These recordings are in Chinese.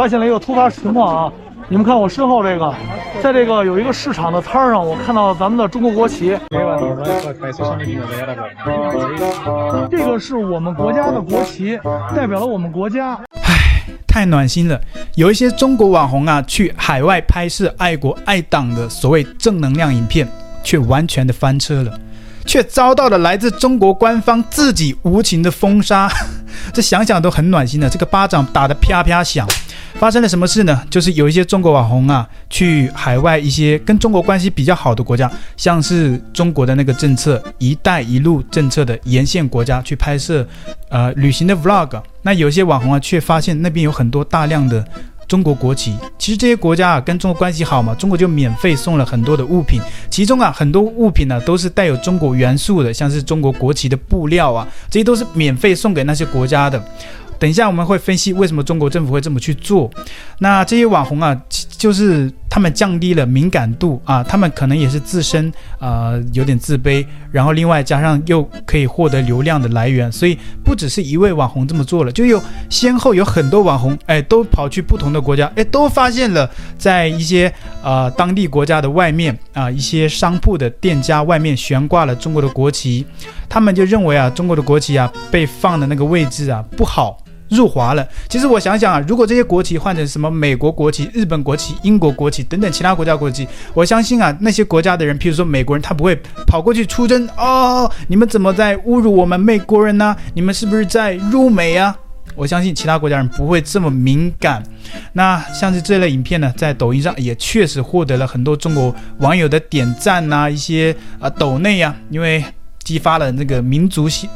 发现了一个突发情况啊！你们看我身后这个，在这个有一个市场的摊上，我看到了咱们的中国国旗。这个是我们国家的国旗，代表了我们国家。唉，太暖心了！有一些中国网红啊，去海外拍摄爱国爱党的所谓正能量影片，却完全的翻车了。却遭到了来自中国官方自己无情的封杀，这想想都很暖心的。这个巴掌打得啪啪响。发生了什么事呢？就是有一些中国网红啊，去海外一些跟中国关系比较好的国家，像是中国的那个政策“一带一路”政策的沿线国家去拍摄，呃，旅行的 vlog。那有些网红啊，却发现那边有很多大量的。中国国旗，其实这些国家啊跟中国关系好嘛，中国就免费送了很多的物品，其中啊很多物品呢、都是带有中国元素的，像是中国国旗的布料啊，这些都是免费送给那些国家的。等一下我们会分析为什么中国政府会这么去做。那这些网红啊，就是他们降低了敏感度啊，他们可能也是自身啊、呃、有点自卑，然后另外加上又可以获得流量的来源，所以不只是一位网红这么做了，就有先后有很多网红哎都跑去不同的国家哎都发现了在一些、呃、当地国家的外面啊一些商铺的店家外面悬挂了中国的国旗，他们就认为啊中国的国旗啊被放的那个位置啊不好。入华了。其实我想想啊，如果这些国旗换成什么美国国旗、日本国旗、英国国旗等等其他国家国旗，我相信啊，那些国家的人，譬如说美国人，他不会跑过去出征哦。你们怎么在侮辱我们美国人呢？你们是不是在入美啊？我相信其他国家人不会这么敏感。那像是这类影片呢，在抖音上也确实获得了很多中国网友的点赞呐、一些啊抖内呀，因为激发了那个民族性。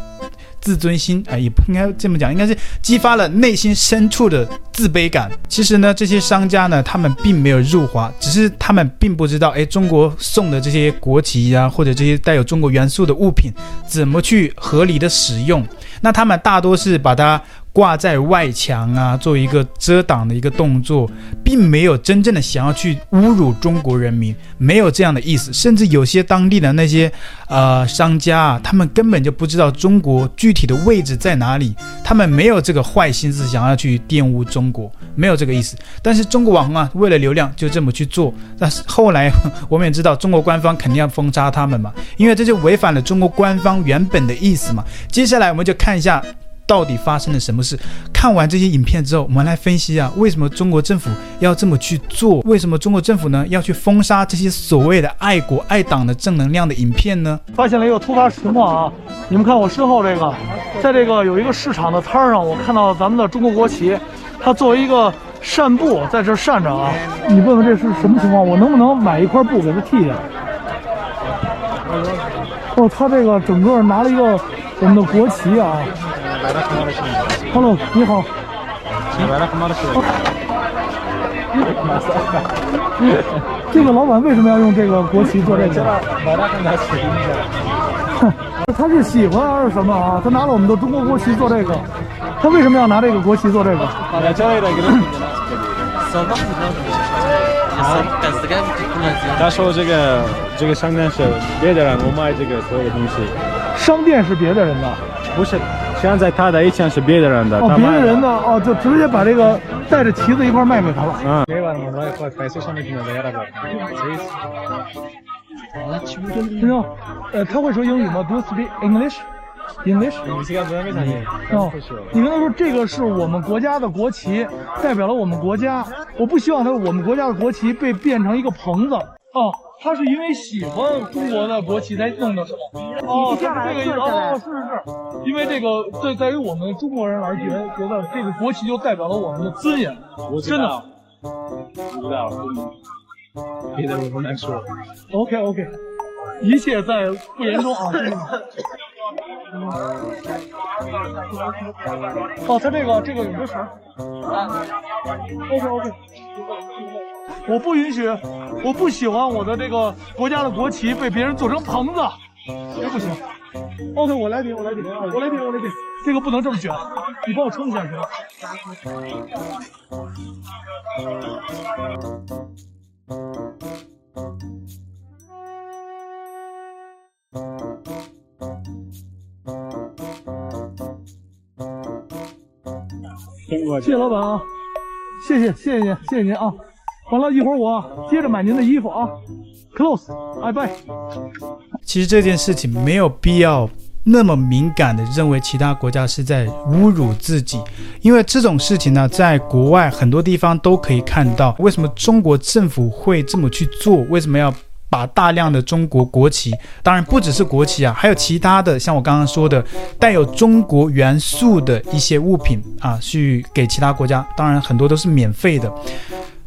自尊心啊，也不应该这么讲，应该是激发了内心深处的自卑感。其实呢，这些商家呢，他们并没有入华，只是他们并不知道，哎，中国送的这些国旗啊，或者这些带有中国元素的物品，怎么去合理的使用。那他们大多是把它。挂在外墙啊，做一个遮挡的一个动作，并没有真正的想要去侮辱中国人民，没有这样的意思。甚至有些当地的那些呃商家啊，他们根本就不知道中国具体的位置在哪里，他们没有这个坏心思想要去玷污中国，没有这个意思。但是中国网红啊，为了流量就这么去做。但是后来我们也知道，中国官方肯定要封杀他们嘛，因为这就违反了中国官方原本的意思嘛。接下来我们就看一下。到底发生了什么事？看完这些影片之后，我们来分析啊，为什么中国政府要这么去做？为什么中国政府呢要去封杀这些所谓的爱国爱党的正能量的影片呢？发现了一个突发情况啊！你们看我身后这个，在这个有一个市场的摊儿上，我看到咱们的中国国旗，它作为一个扇布在这扇着啊。你问问这是什么情况？我能不能买一块布给它剃下来？哦，他这个整个拿了一个我们的国旗啊。Hello，你好。这个老板为什么要用这个国旗做这个？他是喜欢还是什么啊？他拿了我们的中国国旗做这个，他为什么要拿这个国旗做这个？他说这个这个商店是别的人，我卖这个所有的东西。商店是别的人的？不是。现在他的以前是别的人的，哦，别的人的哦，就直接把这个带着旗子一块卖给他了。嗯。先生，呃，他会说英语吗？Do you speak English? English? 哦，你跟他说这个是我们国家的国旗，代表了我们国家。我不希望他我们国家的国旗被变成一个棚子。哦。他是因为喜欢中国的国旗才弄的，是吗？哦，是这个意思。哦，是是是，因为这个对，在于我们中国人而言，觉得这个国旗就代表了我们的尊严。真的。不知道。别的我不能说。OK OK，一切在不言中啊。哦，他这个这个有个绳。OK OK。我不允许，我不喜欢我的这个国家的国旗被别人做成棚子，这不行。OK，我来顶，我来顶，我来顶，我来顶，这个不能这么卷，你帮我撑一下行吗？谢谢老板啊。谢谢谢谢您谢谢您啊！完了，一会儿我接着买您的衣服啊。Close，拜拜。其实这件事情没有必要那么敏感的认为其他国家是在侮辱自己，因为这种事情呢，在国外很多地方都可以看到。为什么中国政府会这么去做？为什么要？把大量的中国国旗，当然不只是国旗啊，还有其他的，像我刚刚说的带有中国元素的一些物品啊，去给其他国家。当然很多都是免费的，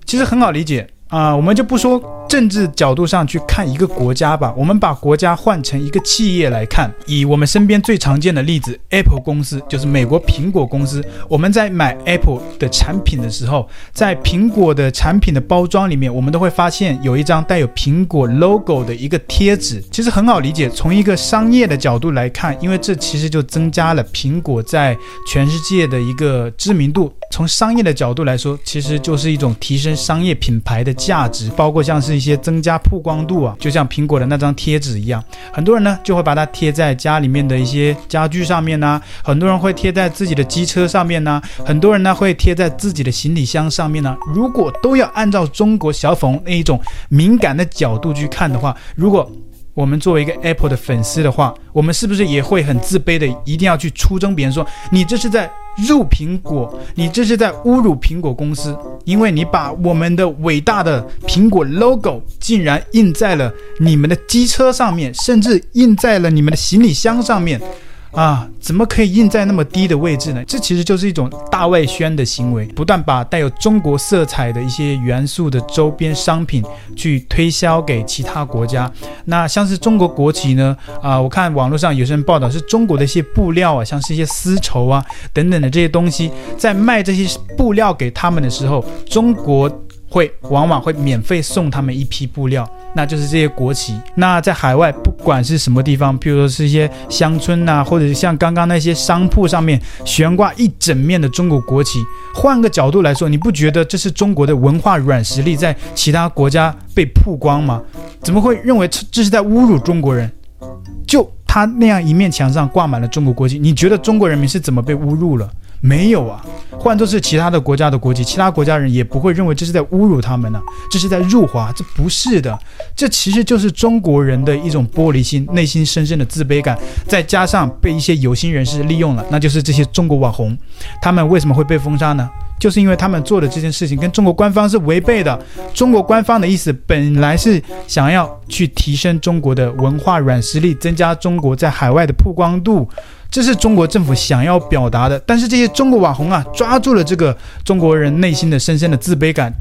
其实很好理解。啊、我们就不说政治角度上去看一个国家吧，我们把国家换成一个企业来看。以我们身边最常见的例子，Apple 公司，就是美国苹果公司。我们在买 Apple 的产品的时候，在苹果的产品的包装里面，我们都会发现有一张带有苹果 logo 的一个贴纸。其实很好理解，从一个商业的角度来看，因为这其实就增加了苹果在全世界的一个知名度。从商业的角度来说，其实就是一种提升商业品牌的价值，包括像是一些增加曝光度啊，就像苹果的那张贴纸一样，很多人呢就会把它贴在家里面的一些家具上面呢，很多人会贴在自己的机车上面呢，很多人呢会贴在自己的行李箱上面呢。如果都要按照中国小粉那一种敏感的角度去看的话，如果我们作为一个 Apple 的粉丝的话，我们是不是也会很自卑的，一定要去出征别人说你这是在入苹果，你这是在侮辱苹果公司，因为你把我们的伟大的苹果 logo 竟然印在了你们的机车上面，甚至印在了你们的行李箱上面。啊，怎么可以印在那么低的位置呢？这其实就是一种大外宣的行为，不断把带有中国色彩的一些元素的周边商品去推销给其他国家。那像是中国国旗呢？啊，我看网络上有些人报道是中国的一些布料啊，像是一些丝绸啊等等的这些东西，在卖这些布料给他们的时候，中国。会往往会免费送他们一批布料，那就是这些国旗。那在海外，不管是什么地方，譬如说是一些乡村呐、或者像刚刚那些商铺上面悬挂一整面的中国国旗，换个角度来说，你不觉得这是中国的文化软实力在其他国家被曝光吗？怎么会认为这是在侮辱中国人？就他那样一面墙上挂满了中国国旗，你觉得中国人民是怎么被侮辱了？没有啊，换作是其他的国家的国籍，其他国家人也不会认为这是在侮辱他们呢、这是在辱华，这不是的，这其实就是中国人的一种玻璃心，内心深深的自卑感，再加上被一些有心人士利用了，那就是这些中国网红，他们为什么会被封杀呢？就是因为他们做的这件事情跟中国官方是违背的，中国官方的意思本来是想要去提升中国的文化软实力，增加中国在海外的曝光度。这是中国政府想要表达的，但是这些中国网红啊，抓住了这个中国人内心的深深的自卑感，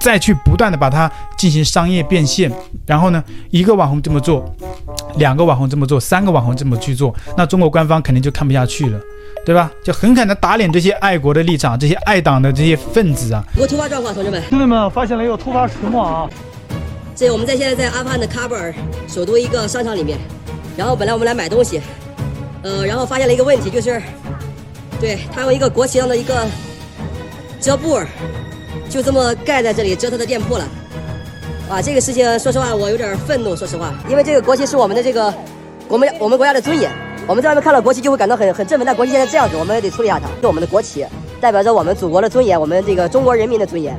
再去不断的把它进行商业变现，然后呢，一个网红这么做，两个网红这么做，三个网红这么去做，那中国官方肯定就看不下去了，对吧？就狠狠的打脸这些爱国的立场，这些爱党的这些分子啊！有突发状况，同志们，兄弟们，发现了一个突发情况啊！这我们在现在在阿富汗的喀布尔首都一个商场里面，然后本来我们来买东西。呃，然后发现了一个问题，就是，对，他用一个国旗上的一个遮布，就这么盖在这里遮他的店铺了。啊，这个事情说实话我有点愤怒，说实话，因为这个国旗是我们的这个我们我们国家的尊严，我们在外面看到国旗就会感到很很振奋，但国旗现在这样子，我们也得处理一下它，是我们的国旗，代表着我们祖国的尊严，我们这个中国人民的尊严。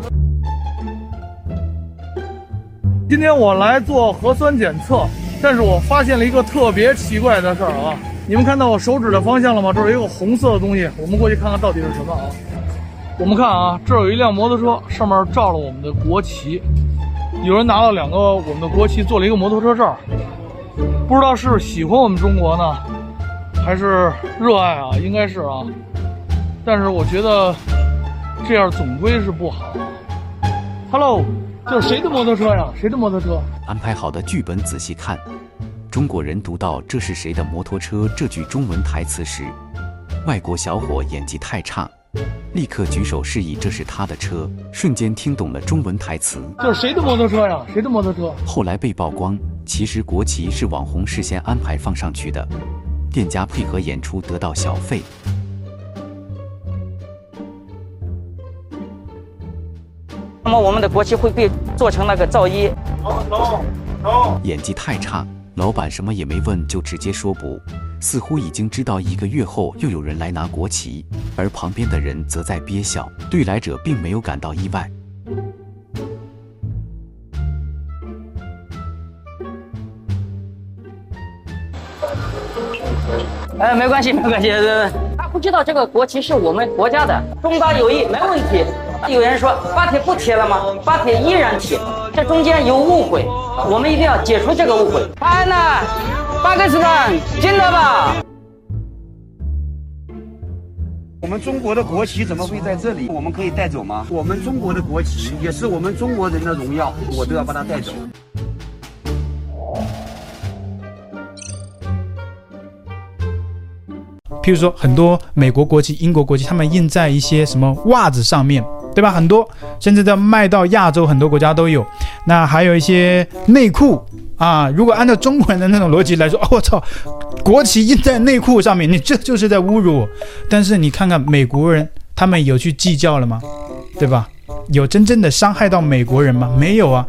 今天我来做核酸检测，但是我发现了一个特别奇怪的事儿啊。你们看到我手指的方向了吗？这是一个红色的东西，我们过去看看到底是什么啊？我们看啊，这儿有一辆摩托车，上面罩了我们的国旗，有人拿了两个我们的国旗做了一个摩托车罩，不知道是喜欢我们中国呢，还是热爱啊？应该是啊，但是我觉得这样总归是不好。Hello，这是谁的摩托车呀？谁的摩托车？安排好的剧本仔细看。中国人读到“这是谁的摩托车”这句中文台词时，外国小伙演技太差，立刻举手示意这是他的车，瞬间听懂了中文台词。这是谁的摩托车呀？谁的摩托车？后来被曝光，其实国旗是网红事先安排放上去的，店家配合演出得到小费。那么我们的国旗会被做成那个罩衣。演技太差。老板什么也没问就直接说不，似乎已经知道一个月后又有人来拿国旗，而旁边的人则在憋笑，对来者并没有感到意外。哎，没关系，没关系，他不知道这个国旗是我们国家的，中巴友谊没问题。有人说巴铁不贴了吗？巴铁依然贴，这中间有误会，我们一定要解除这个误会。安娜，巴基斯坦，进来吧。我们中国的国旗怎么会在这里？我们可以带走吗？我们中国的国旗也是我们中国人的荣耀，我都要把它带走。譬如说，很多美国国旗、英国国旗，他们印在一些什么袜子上面，对吧？很多，甚至在卖到亚洲很多国家都有。那还有一些内裤啊，如果按照中国人的那种逻辑来说，我操，国旗印在内裤上面，你这就是在侮辱我。但是你看看美国人，他们有去计较了吗？对吧？有真正的伤害到美国人吗？没有啊。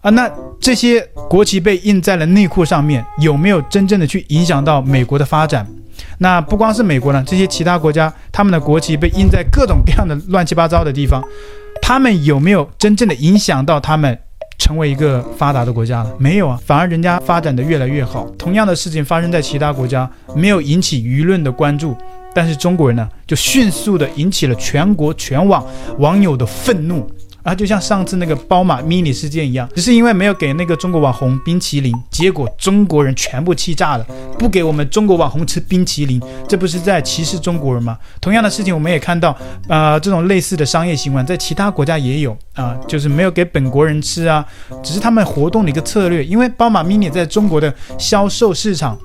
啊，那这些国旗被印在了内裤上面，有没有真正的去影响到美国的发展？那不光是美国呢，这些其他国家，他们的国旗被印在各种各样的乱七八糟的地方，他们有没有真正的影响到他们成为一个发达的国家呢？没有啊，反而人家发展的越来越好。同样的事情发生在其他国家，没有引起舆论的关注，但是中国人呢，就迅速的引起了全国全网网友的愤怒。啊，就像上次那个宝马 mini 事件一样，只是因为没有给那个中国网红冰淇淋，结果中国人全部气炸了，不给我们中国网红吃冰淇淋，这不是在歧视中国人吗？同样的事情我们也看到，啊、呃，这种类似的商业行为在其他国家也有啊、就是没有给本国人吃啊，只是他们活动的一个策略，因为宝马 mini 在中国的销售市场，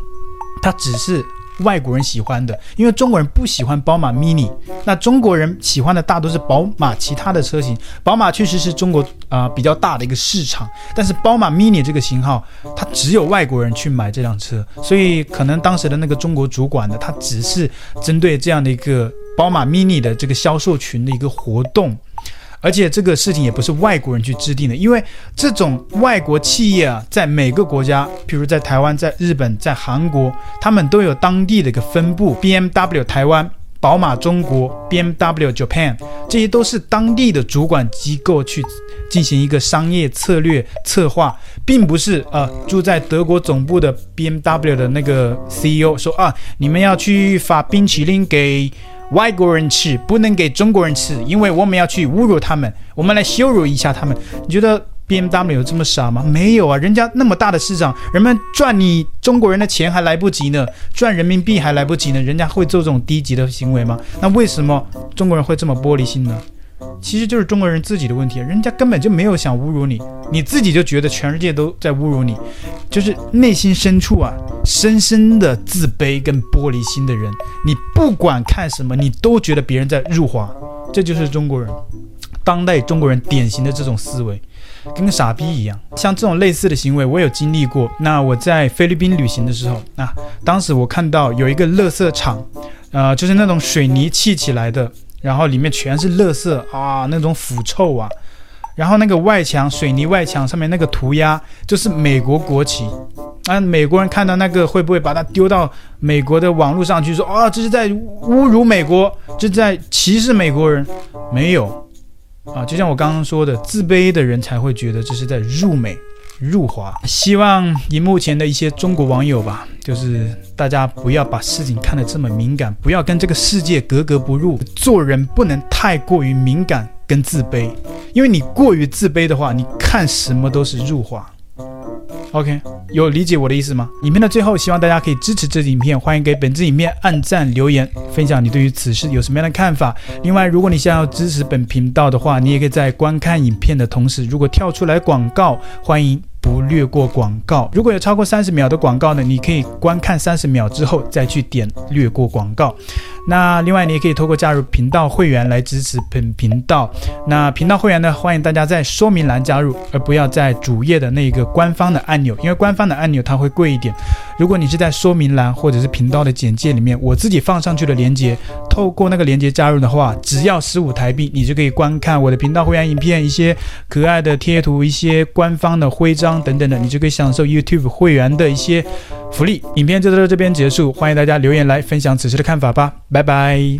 它只是。外国人喜欢的，因为中国人不喜欢宝马 Mini，那中国人喜欢的大多是宝马其他的车型。宝马确实是中国啊、呃、比较大的一个市场，但是宝马 Mini 这个型号，它只有外国人去买这辆车，所以可能当时的那个中国主管呢，他只是针对这样的一个宝马 Mini 的这个销售群的一个活动。而且这个事情也不是外国人去制定的，因为这种外国企业啊，在每个国家，比如在台湾、在日本、在韩国，他们都有当地的一个分部，BMW 台湾、宝马中国、BMW Japan，这些都是当地的主管机构去进行一个商业策略策划，并不是呃住在德国总部的 BMW 的那个 CEO 说啊，你们要去发冰淇淋给。外国人吃不能给中国人吃，因为我们要去侮辱他们，我们来羞辱一下他们。你觉得 BMW 有这么傻吗？没有啊，人家那么大的市场，人们赚你中国人的钱还来不及呢，赚人民币还来不及呢，人家会做这种低级的行为吗？那为什么中国人会这么玻璃心呢？其实就是中国人自己的问题，人家根本就没有想侮辱你，你自己就觉得全世界都在侮辱你，就是内心深处啊，深深的自卑跟玻璃心的人，你不管看什么，你都觉得别人在辱华，这就是中国人，当代中国人典型的这种思维，跟个傻逼一样。像这种类似的行为，我有经历过。那我在菲律宾旅行的时候，啊，当时我看到有一个垃圾场，呃，就是那种水泥砌起来的。然后里面全是垃圾啊，那种腐臭啊。然后那个外墙，水泥外墙上面那个涂鸦就是美国国旗。啊，美国人看到那个会不会把它丢到美国的网络上去说啊，这是在侮辱美国，这是在歧视美国人？没有啊，就像我刚刚说的，自卑的人才会觉得这是在入美。入华，希望荧幕前的一些中国网友吧，就是大家不要把事情看得这么敏感，不要跟这个世界格格不入，做人不能太过于敏感跟自卑，因为你过于自卑的话，你看什么都是入化。OK，有理解我的意思吗？影片的最后，希望大家可以支持这支影片，欢迎给本支影片按赞、留言、分享你对于此事有什么样的看法。另外，如果你想要支持本频道的话，你也可以在观看影片的同时，如果跳出来广告，欢迎。不略过广告，如果有超过三十秒的广告呢，你可以观看三十秒之后再去点略过广告。那另外，你也可以透过加入频道会员来支持本频道。那频道会员呢，欢迎大家在说明栏加入，而不要在主页的那个官方的按钮，因为官方的按钮它会贵一点。如果你是在说明栏或者是频道的简介里面，我自己放上去的链接，透过那个链接加入的话，只要十五台币，你就可以观看我的频道会员影片，一些可爱的贴图，一些官方的徽章章等等的，你就可以享受 YouTube 会员的一些福利。影片就到这边结束，欢迎大家留言来分享此时的看法吧，拜拜。